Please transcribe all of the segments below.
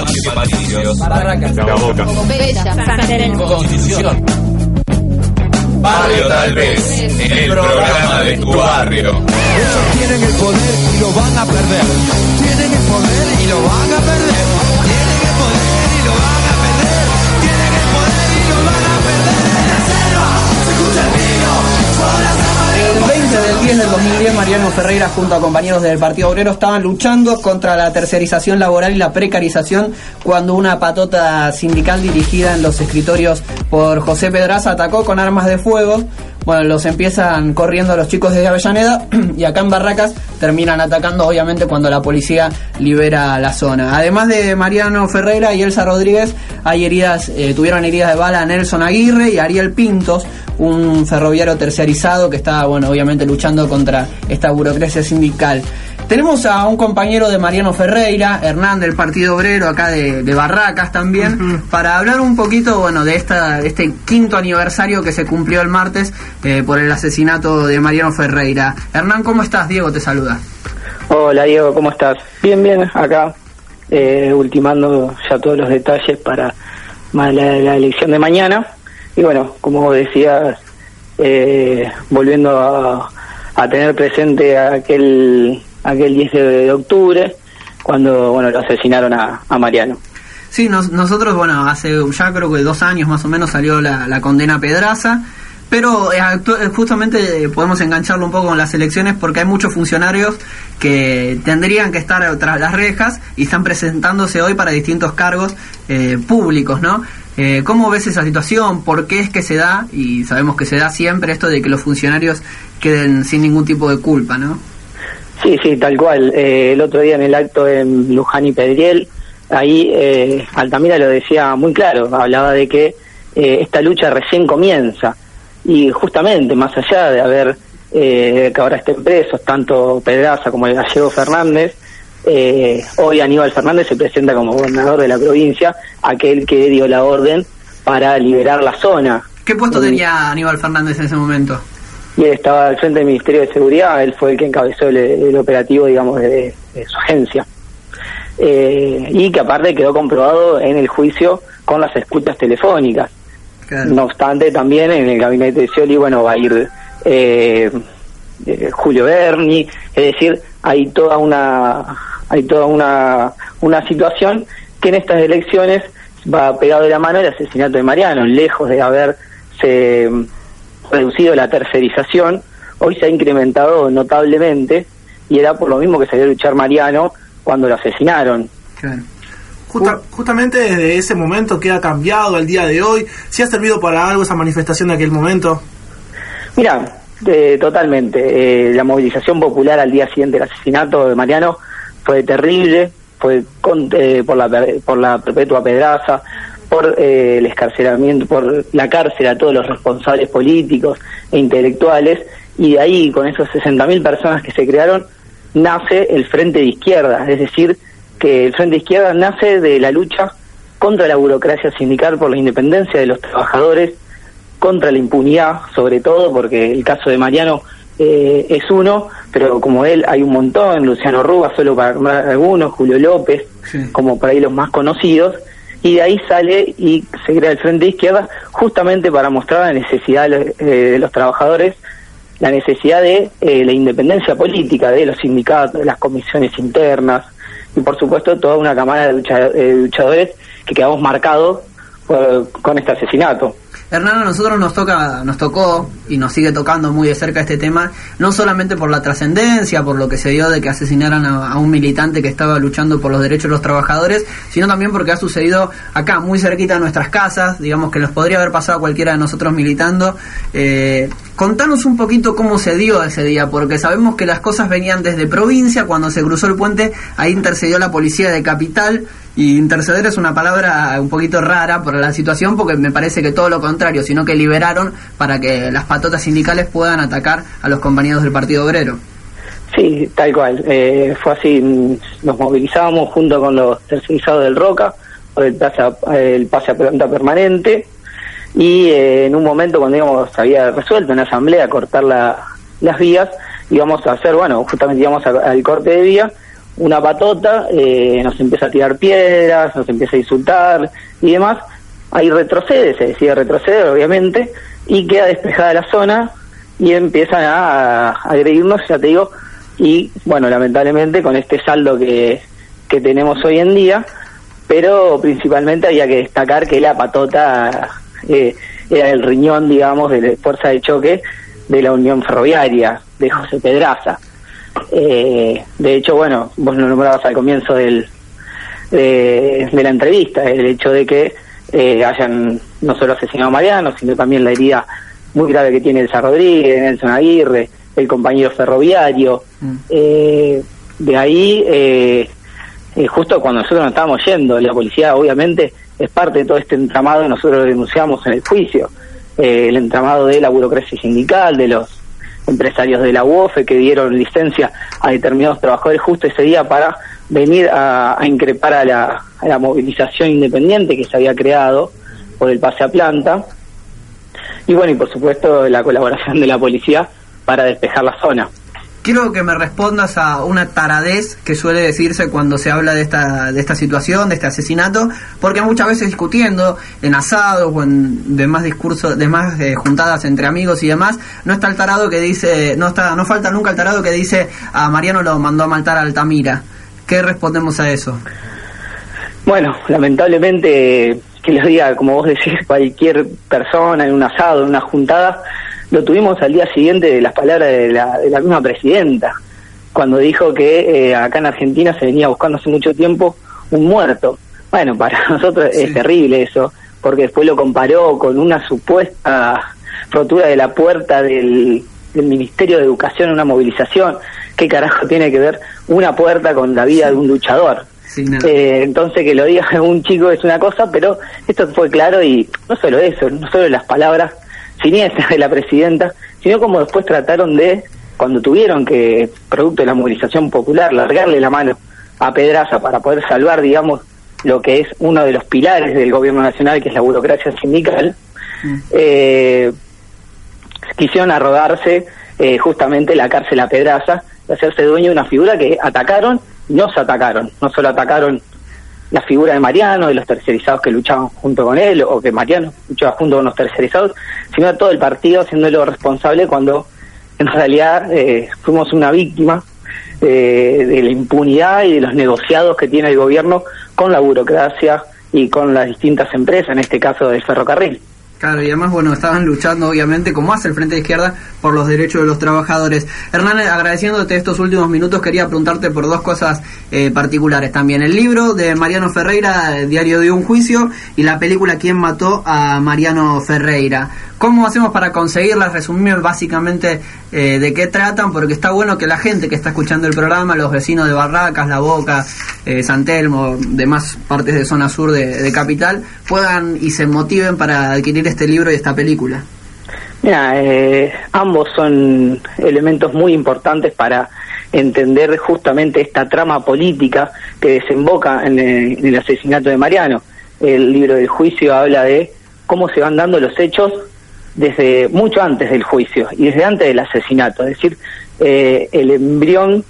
La Boca. Constitución. Barrio Tal vez, el programa de tu barrio. Ellos tienen el poder y lo van a perder. Tienen el poder y lo van a perder. Tienen el poder y lo van a perder. Tienen el poder y lo van a perder. En la selva se escucha el vino. Son las El 20 del 10 del 2010, Mariano Ferreira junto a compañeros del Partido Obrero estaban luchando contra la tercerización laboral y la precarización cuando una patota sindical dirigida en los escritorios por José Pedraza atacó con armas de fuego. Bueno, los empiezan corriendo los chicos desde Avellaneda y acá en Barracas terminan atacando obviamente cuando la policía libera la zona. Además de Mariano Ferreira y Elsa Rodríguez, hay heridas, eh, tuvieron heridas de bala Nelson Aguirre y Ariel Pintos, un ferroviario terciarizado que está, bueno, obviamente luchando contra esta burocracia sindical. Tenemos a un compañero de Mariano Ferreira, Hernán del Partido Obrero, acá de, de Barracas también, para hablar un poquito, bueno, de esta, este quinto aniversario que se cumplió el martes eh, por el asesinato de Mariano Ferreira. Hernán, ¿cómo estás? Diego te saluda. Hola Diego, ¿cómo estás? Bien, bien, acá, eh, ultimando ya todos los detalles para la elección de mañana. Y bueno, como decías, eh, volviendo a, a tener presente aquel, aquel 10 de, octubre, cuando bueno lo asesinaron a, a Mariano. Sí, nos- nosotros, bueno, hace ya creo que dos años más o menos salió la, la condena a Pedraza, pero eh, eh, justamente eh, podemos engancharlo un poco con las elecciones porque hay muchos funcionarios que tendrían que estar tras las rejas y están presentándose hoy para distintos cargos eh, públicos, ¿no? Eh, ¿Cómo ves esa situación? ¿Por qué es que se da? Y sabemos que se da siempre esto de que los funcionarios queden sin ningún tipo de culpa, ¿no? Sí, sí, tal cual. Eh, el otro día en el acto en Luján y Pedriel, ahí eh, Altamira lo decía muy claro, hablaba de que eh, esta lucha recién comienza y justamente más allá de haber eh, que ahora estén presos tanto Pedraza como el gallego Fernández, eh, hoy Aníbal Fernández se presenta como gobernador de la provincia, aquel que dio la orden para liberar la zona. ¿Qué puesto Mm. tenía Aníbal Fernández en ese momento? Y él estaba al frente del Ministerio de Seguridad, él fue el que encabezó el, el operativo, digamos, de, de su agencia. Eh, y que aparte quedó comprobado en el juicio con las escuchas telefónicas. No obstante, también en el gabinete de Scioli, bueno, va a ir eh, eh, Julio Berni, es decir, hay toda una hay toda una, una situación que en estas elecciones va pegado de la mano el asesinato de Mariano, lejos de haberse reducido la tercerización, hoy se ha incrementado notablemente y era por lo mismo que salió a luchar Mariano cuando lo asesinaron. Justa- justamente desde ese momento que ha cambiado al día de hoy, si ha servido para algo esa manifestación de aquel momento. Mira, eh, totalmente. eh, la movilización popular al día siguiente del asesinato de Mariano fue terrible, fue con- eh, por, la, por la perpetua pedraza, por eh, el escarcelamiento, por la cárcel a todos los responsables políticos e intelectuales, y de ahí, con esos 60.000 personas que se crearon, nace el Frente de Izquierda, es decir, que el Frente de Izquierda nace de la lucha contra la burocracia sindical por la independencia de los trabajadores, contra la impunidad, sobre todo, porque el caso de Mariano eh, es uno, pero como él hay un montón, Luciano Rubas, solo para nombrar algunos, Julio López, como por ahí los más conocidos, y de ahí sale y se crea el Frente de Izquierda justamente para mostrar la necesidad de los, eh, de los trabajadores, la necesidad de eh, la independencia política de los sindicatos, de las comisiones internas, y por supuesto toda una cámara de eh, luchadores que quedamos marcados por- con este asesinato. Hernán, a nosotros nos toca, nos tocó y nos sigue tocando muy de cerca este tema, no solamente por la trascendencia, por lo que se dio de que asesinaran a, un militante que estaba luchando por los derechos de los trabajadores, sino también porque ha sucedido acá, muy cerquita de nuestras casas, digamos que nos podría haber pasado a cualquiera de nosotros militando. Eh, contanos un poquito cómo se dio ese día, porque sabemos que las cosas venían desde provincia, cuando se cruzó el puente, ahí intercedió la policía de capital Y interceder es una palabra un poquito rara por la situación porque me parece que todo lo contrario, sino que liberaron para que las patotas sindicales puedan atacar a los compañeros del Partido Obrero. Sí, tal cual. Eh, fue así, mm, nos movilizábamos junto con los tercerizados del Roca por el pase a, el pase a planta permanente y eh, en un momento cuando se había resuelto en la asamblea cortar la, las vías, íbamos a hacer, bueno, justamente íbamos al corte de vía, una patota, eh, nos empieza a tirar piedras, nos empieza a insultar y demás. Ahí retrocede, se decide retroceder, obviamente, y queda despejada la zona y empiezan a, a agredirnos, ya te digo, y bueno, lamentablemente con este saldo que, que tenemos hoy en día, pero principalmente había que destacar que la patota eh, era el riñón, digamos, de la fuerza de choque de la Unión Ferroviaria, de José Pedraza. Eh, de hecho, bueno, vos lo nombrabas al comienzo del, de, de la entrevista, el hecho de que eh, hayan no solo asesinado a Mariano, sino también la herida muy grave que tiene Elsa Rodríguez, Nelson Aguirre, el compañero ferroviario. Eh, de ahí, eh, eh, justo cuando nosotros nos estábamos yendo, la policía obviamente es parte de todo este entramado, nosotros lo denunciamos en el juicio, el entramado de la burocracia sindical, de los empresarios de la UOFE que dieron licencia a determinados trabajadores justo ese día para venir a, increpar a la, a la movilización independiente que se había creado por el pase a planta. Y bueno, y por supuesto la colaboración de la policía para despejar la zona. Quiero que me respondas a una taradez que suele decirse cuando se habla de esta, de esta situación, de este asesinato, porque muchas veces discutiendo en asados o en demás discursos, demás eh, juntadas entre amigos y demás, no está el tarado que dice, no está, no falta nunca el tarado que dice a Mariano lo mandó a matar a Altamira. ¿Qué respondemos a eso? Bueno, lamentablemente, que lo diga, como vos decís, cualquier persona en un asado, en una juntada, lo tuvimos al día siguiente de las palabras de la, de la misma presidenta, cuando dijo que eh, acá en Argentina se venía buscando hace mucho tiempo un muerto. Bueno, para nosotros es terrible eso, porque después lo comparó con una supuesta rotura de la puerta del, del Ministerio de Educación en una movilización. ¿Qué carajo tiene que ver una puerta con la vida de un luchador? Sí. Eh, entonces que lo diga un chico es una cosa, pero esto fue claro y no solo eso, no solo las palabras siniestras de la presidenta, sino como después trataron de, cuando tuvieron que, producto de la movilización popular, largarle la mano a Pedraza para poder salvar, digamos, lo que es uno de los pilares del gobierno nacional, que es la burocracia sindical, eh, quisieron arrogarse eh, justamente la cárcel a Pedraza, de hacerse dueño de una figura que atacaron y nos atacaron. No solo atacaron la figura de Mariano, de los tercerizados que luchaban junto con él, o que Mariano luchaba junto con los tercerizados, sino todo el partido haciéndolo responsable cuando en realidad eh, fuimos una víctima eh, de la impunidad y de los negociados que tiene el gobierno con la burocracia y con las distintas empresas, en este caso del ferrocarril. Claro, y además, bueno, estaban luchando, obviamente, como hace el Frente de Izquierda, por los derechos de los trabajadores. Hernán, agradeciéndote estos últimos minutos, quería preguntarte por dos cosas eh, particulares también. El libro de Mariano Ferreira, Diario de un Juicio, y la película ¿Quién mató a Mariano Ferreira? ¿Cómo hacemos para conseguirlas? Resumir básicamente eh, de qué tratan, porque está bueno que la gente que está escuchando el programa, los vecinos de Barracas, La Boca, eh, San Telmo, demás partes de zona sur de, de Capital, puedan y se motiven para adquirir este libro y esta película. Mira, eh, ambos son elementos muy importantes para entender justamente esta trama política que desemboca en el, en el asesinato de Mariano. El libro del juicio habla de cómo se van dando los hechos desde mucho antes del juicio y desde antes del asesinato, es decir, eh, el embrión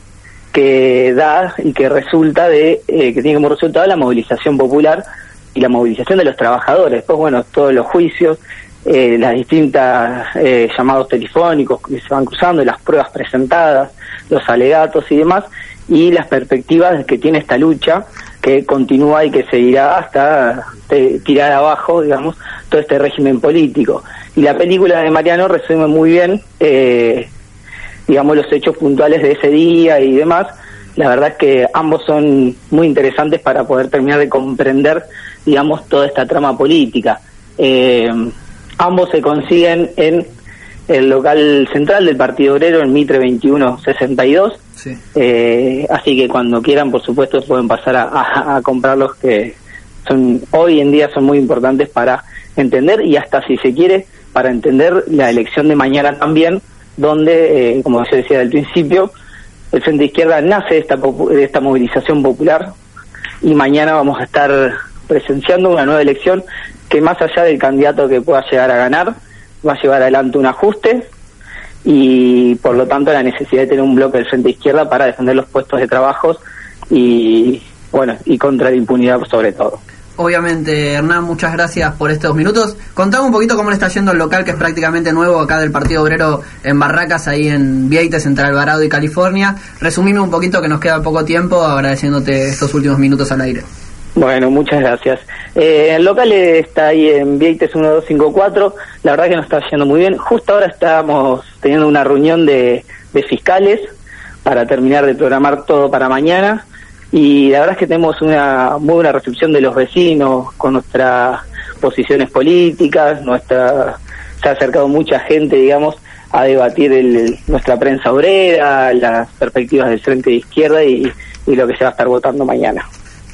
que da y que resulta de, eh, que tiene como resultado la movilización popular y la movilización de los trabajadores. Después, bueno, todos los juicios, eh, las distintas eh, llamados telefónicos que se van cruzando, las pruebas presentadas, los alegatos y demás, y las perspectivas que tiene esta lucha que continúa y que seguirá hasta eh, tirar abajo, digamos, todo este régimen político. Y la película de Mariano resume muy bien, eh, digamos, los hechos puntuales de ese día y demás. La verdad es que ambos son muy interesantes para poder terminar de comprender, digamos, toda esta trama política. Eh, ambos se consiguen en el local central del Partido Obrero en Mitre 2162. Sí. Eh, así que cuando quieran, por supuesto, pueden pasar a, a- a comprarlos que son hoy en día son muy importantes para entender y hasta si se quiere para entender la elección de mañana también, donde, eh, como yo decía al principio, el Frente Izquierda nace de esta, de esta movilización popular y mañana vamos a estar presenciando una nueva elección que más allá del candidato que pueda llegar a ganar, va a llevar adelante un ajuste y por lo tanto la necesidad de tener un bloque del Frente Izquierda para defender los puestos de trabajo y bueno y contra la impunidad sobre todo. Obviamente, Hernán, muchas gracias por estos minutos. Contame un poquito cómo le está yendo el local, que es prácticamente nuevo acá del Partido Obrero en Barracas, ahí en Vieites, entre Alvarado y California. Resumime un poquito, que nos queda poco tiempo, agradeciéndote estos últimos minutos al aire. Bueno, muchas gracias. Eh, el local está ahí en Vieites 1254. La verdad que nos está yendo muy bien. Justo ahora estamos teniendo una reunión de, fiscales para terminar de programar todo para mañana. Y la verdad es que tenemos una muy buena recepción de los vecinos con nuestras posiciones políticas. Nuestra se ha acercado mucha gente, digamos, a debatir el- nuestra prensa obrera, las perspectivas del frente de izquierda y lo que se va a estar votando mañana.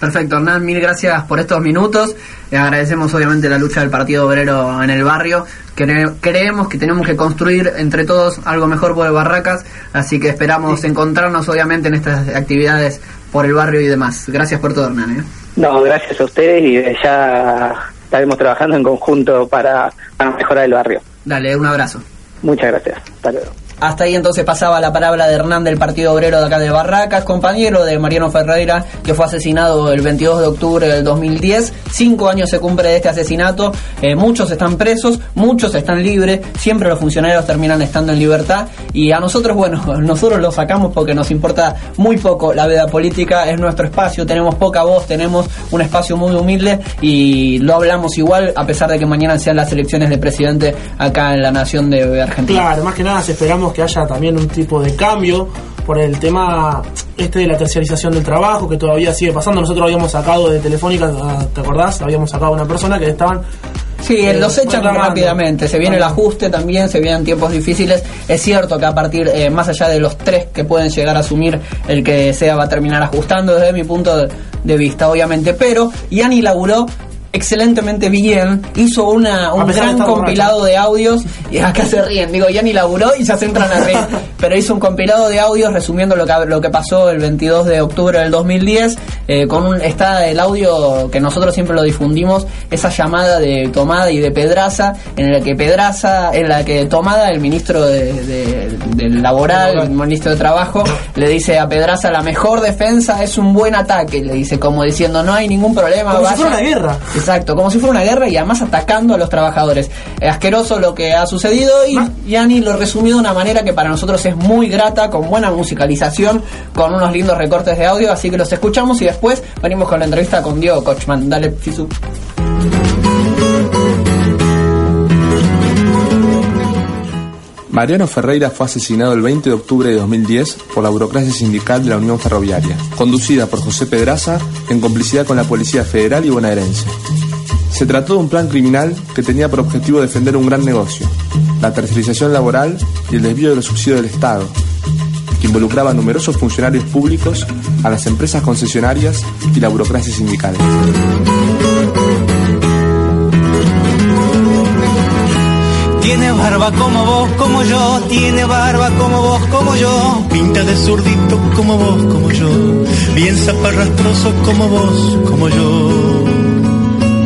Perfecto, Hernán, mil gracias por estos minutos. Eh, agradecemos obviamente la lucha del Partido Obrero en el barrio. Cre- creemos que tenemos que construir entre todos algo mejor por Barracas, así que esperamos encontrarnos obviamente en estas actividades por el barrio y demás. Gracias por todo, Hernán. ¿eh? No, gracias a ustedes y eh, ya estaremos trabajando en conjunto para, para mejorar el barrio. Dale, un abrazo. Muchas gracias. Hasta luego. Hasta ahí entonces pasaba la palabra de Hernán del Partido Obrero de acá de Barracas, compañero de Mariano Ferreira, que fue asesinado el 22 de octubre del 2010. Cinco años se cumple de este asesinato. Eh, muchos están presos, muchos están libres. Siempre los funcionarios terminan estando en libertad. Y a nosotros, bueno, nosotros lo sacamos porque nos importa muy poco la vida política. Es nuestro espacio, tenemos poca voz, tenemos un espacio muy humilde y lo hablamos igual, a pesar de que mañana sean las elecciones de presidente acá en la nación de Argentina. Claro, más que nada esperamos que haya también un tipo de cambio por el tema este de la terciarización del trabajo que todavía sigue pasando. Nosotros habíamos sacado de Telefónica, ah, ¿te acordás? Habíamos sacado a una persona que estaban Sí, eh, los echan rápidamente. Se viene el ajuste también, se vienen tiempos difíciles. Es cierto que a partir, eh, más allá de los tres que pueden llegar a asumir, el que sea va a terminar ajustando desde mi punto de, de vista, obviamente. Pero Yani laburó excelentemente bien, hizo una, un de gran compilado de audios, y acá se ríen, digo, Yani laburó y ya se entran a reír, pero hizo un compilado de audios resumiendo lo que, lo que pasó el 22 de octubre del 2010, eh, con un, está el audio que nosotros siempre lo difundimos, esa llamada de Tomada y de Pedraza, en la que Pedraza, en la que Tomada, el ministro de, de- del laboral, el ministro de trabajo, le dice a Pedraza, la mejor defensa es un buen ataque, le dice, como diciendo, no hay ningún problema. Como si vaya". fuera una guerra. Exacto, como si fuera una guerra y además atacando a los trabajadores. Eh, asqueroso lo que ha sucedido y Yani lo resumió de una manera que para nosotros es muy grata, con buena musicalización, con unos lindos recortes de audio, así que los escuchamos y después venimos con la entrevista con Diego Kochman. Dale, Fisu. Mariano Ferreira fue asesinado el 20 de octubre de 2010 por la burocracia sindical de la Unión Ferroviaria, conducida por José Pedraza en complicidad con la Policía Federal y bonaerense. Se trató de un plan criminal que tenía por objetivo defender un gran negocio, la tercerización laboral y el desvío de los subsidios del Estado, que involucraba a numerosos funcionarios públicos, a las empresas concesionarias y la burocracia sindical. Barba como vos, como yo, tiene barba como vos, como yo, pinta de zurdito como vos, como yo, bien zaparrastroso como vos, como yo.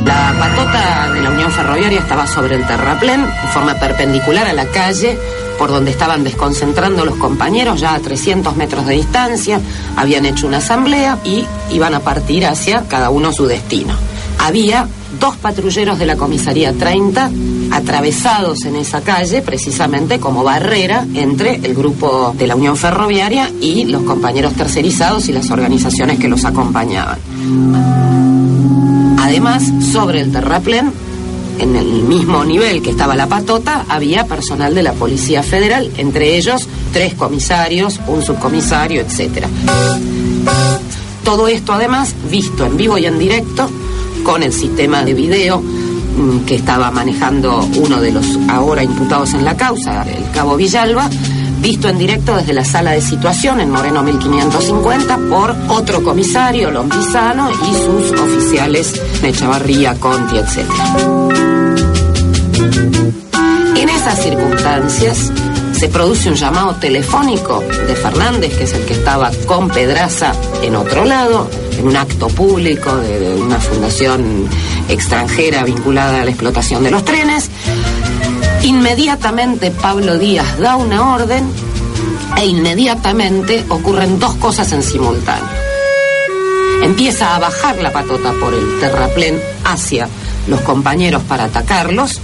La patota de la Unión Ferroviaria estaba sobre el terraplén, en forma perpendicular a la calle, por donde estaban desconcentrando los compañeros, ya a 300 metros de distancia. Habían hecho una asamblea y iban a partir hacia cada uno su destino. Había dos patrulleros de la comisaría 30 atravesados en esa calle, precisamente como barrera entre el grupo de la Unión Ferroviaria y los compañeros tercerizados y las organizaciones que los acompañaban. Además, sobre el terraplén, en el mismo nivel que estaba la patota, había personal de la Policía Federal, entre ellos tres comisarios, un subcomisario, etc. Todo esto además visto en vivo y en directo con el sistema de video que estaba manejando uno de los ahora imputados en la causa, el cabo Villalba, visto en directo desde la sala de situación en Moreno 1550 por otro comisario, Lombizano, y sus oficiales Echavarría, Conti, etc. En esas circunstancias se produce un llamado telefónico de Fernández, que es el que estaba con Pedraza en otro lado, en un acto público de, de una fundación extranjera vinculada a la explotación de los trenes. Inmediatamente Pablo Díaz da una orden e inmediatamente ocurren dos cosas en simultáneo. Empieza a bajar la patota por el terraplén hacia los compañeros para atacarlos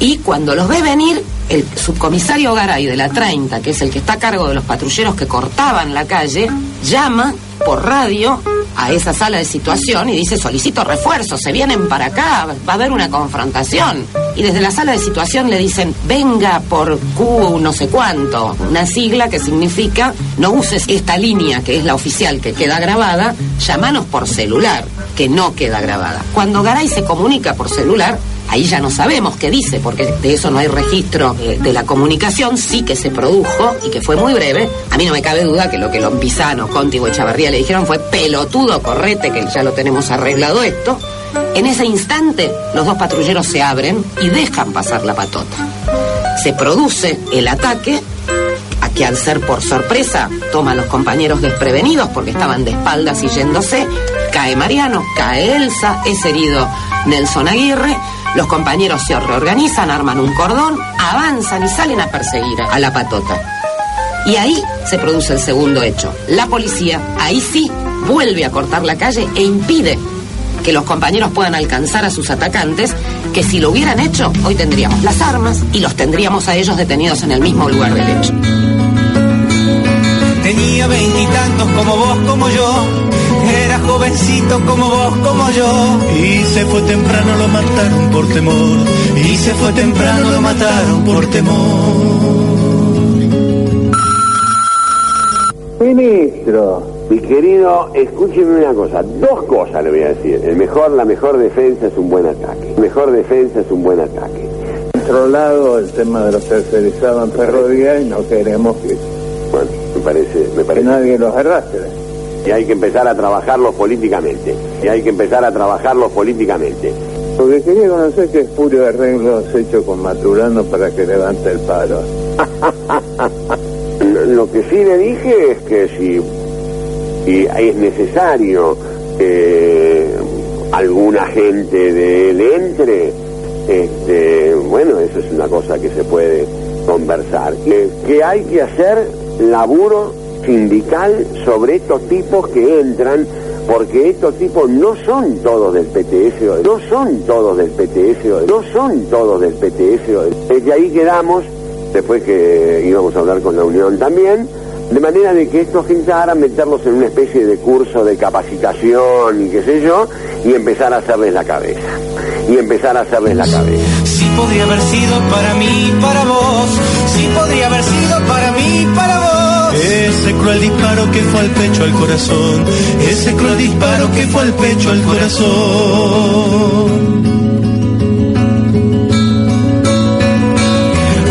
y cuando los ve venir, el subcomisario Garay de la 30, que es el que está a cargo de los patrulleros que cortaban la calle, llama por radio a esa sala de situación y dice solicito refuerzos, se vienen para acá, va a haber una confrontación. Y desde la sala de situación le dicen venga por Q no sé cuánto, una sigla que significa no uses esta línea que es la oficial que queda grabada, llamanos por celular, que no queda grabada. Cuando Garay se comunica por celular, Ahí ya no sabemos qué dice, porque de eso no hay registro eh, de la comunicación, sí que se produjo y que fue muy breve. A mí no me cabe duda que lo que Lompizano, Conti o Echavarría le dijeron fue pelotudo, correte, que ya lo tenemos arreglado esto. En ese instante, los dos patrulleros se abren y dejan pasar la patota. Se produce el ataque, a que al ser por sorpresa toma los compañeros desprevenidos porque estaban de espaldas y yéndose. Cae Mariano, cae Elsa, es herido Nelson Aguirre. Los compañeros se reorganizan, arman un cordón, avanzan y salen a perseguir a la patota. Y ahí se produce el segundo hecho. La policía, ahí sí, vuelve a cortar la calle e impide que los compañeros puedan alcanzar a sus atacantes, que si lo hubieran hecho, hoy tendríamos las armas y los tendríamos a ellos detenidos en el mismo lugar del hecho. Tenía veintitantos como vos, como yo. Era jovencito como vos, como yo. Y se fue temprano, lo mataron por temor. Y se fue temprano, lo mataron por temor. Ministro, mi querido, escúcheme una cosa, dos cosas le voy a decir. El mejor, la mejor defensa es un buen ataque. La mejor defensa es un buen ataque. Controlado el tema de los tercerizados en ferroviaria y no queremos que, Bueno, me parece, me que parece. nadie los arrastre. Y hay que empezar a trabajarlos políticamente. Y hay que empezar a trabajarlos políticamente. Lo que quería conocer que es puro arreglos hecho con Maturano para que levante el paro. Lo- que sí le dije es que si, si es necesario que alguna gente de él entre, este, bueno, eso es una cosa que se puede conversar. Que, que hay que hacer laburo sindical sobre estos tipos que entran, porque estos tipos no son todos del PTS, no son todos del PTS, no son todos del PTS. Desde ahí quedamos después que íbamos a hablar con la Unión también, de manera de que estos intentaran meterlos en una especie de curso de capacitación y qué sé yo, y empezar a hacerles la cabeza. Y empezar a hacerles la cabeza. Sí podría haber sido para mí, para vos. Cruel disparo que fue al pecho, al corazón. Ese cruel disparo que fue al pecho, al corazón.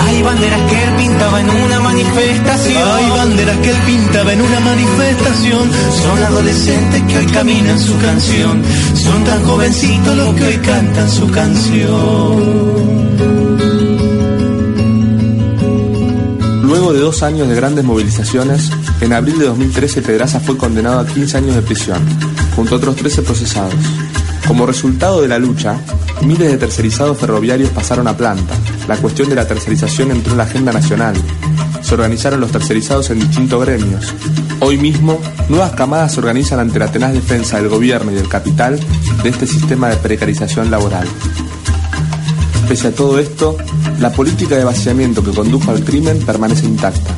Hay banderas que él pintaba en una manifestación. Hay banderas que él pintaba en una manifestación. Son adolescentes que hoy caminan su canción. Son tan jovencitos los que hoy cantan su canción. Luego de dos años de grandes movilizaciones, en abril de 2013 Pedraza fue condenado a 15 años de prisión, junto a otros 13 procesados. Como resultado de la lucha, miles de tercerizados ferroviarios pasaron a planta. La cuestión de la tercerización entró en la agenda nacional. Se organizaron los tercerizados en distintos gremios. Hoy mismo, nuevas camadas se organizan ante la tenaz defensa del gobierno y del capital de este sistema de precarización laboral. Pese a todo esto, la política de vaciamiento que condujo al crimen permanece intacta.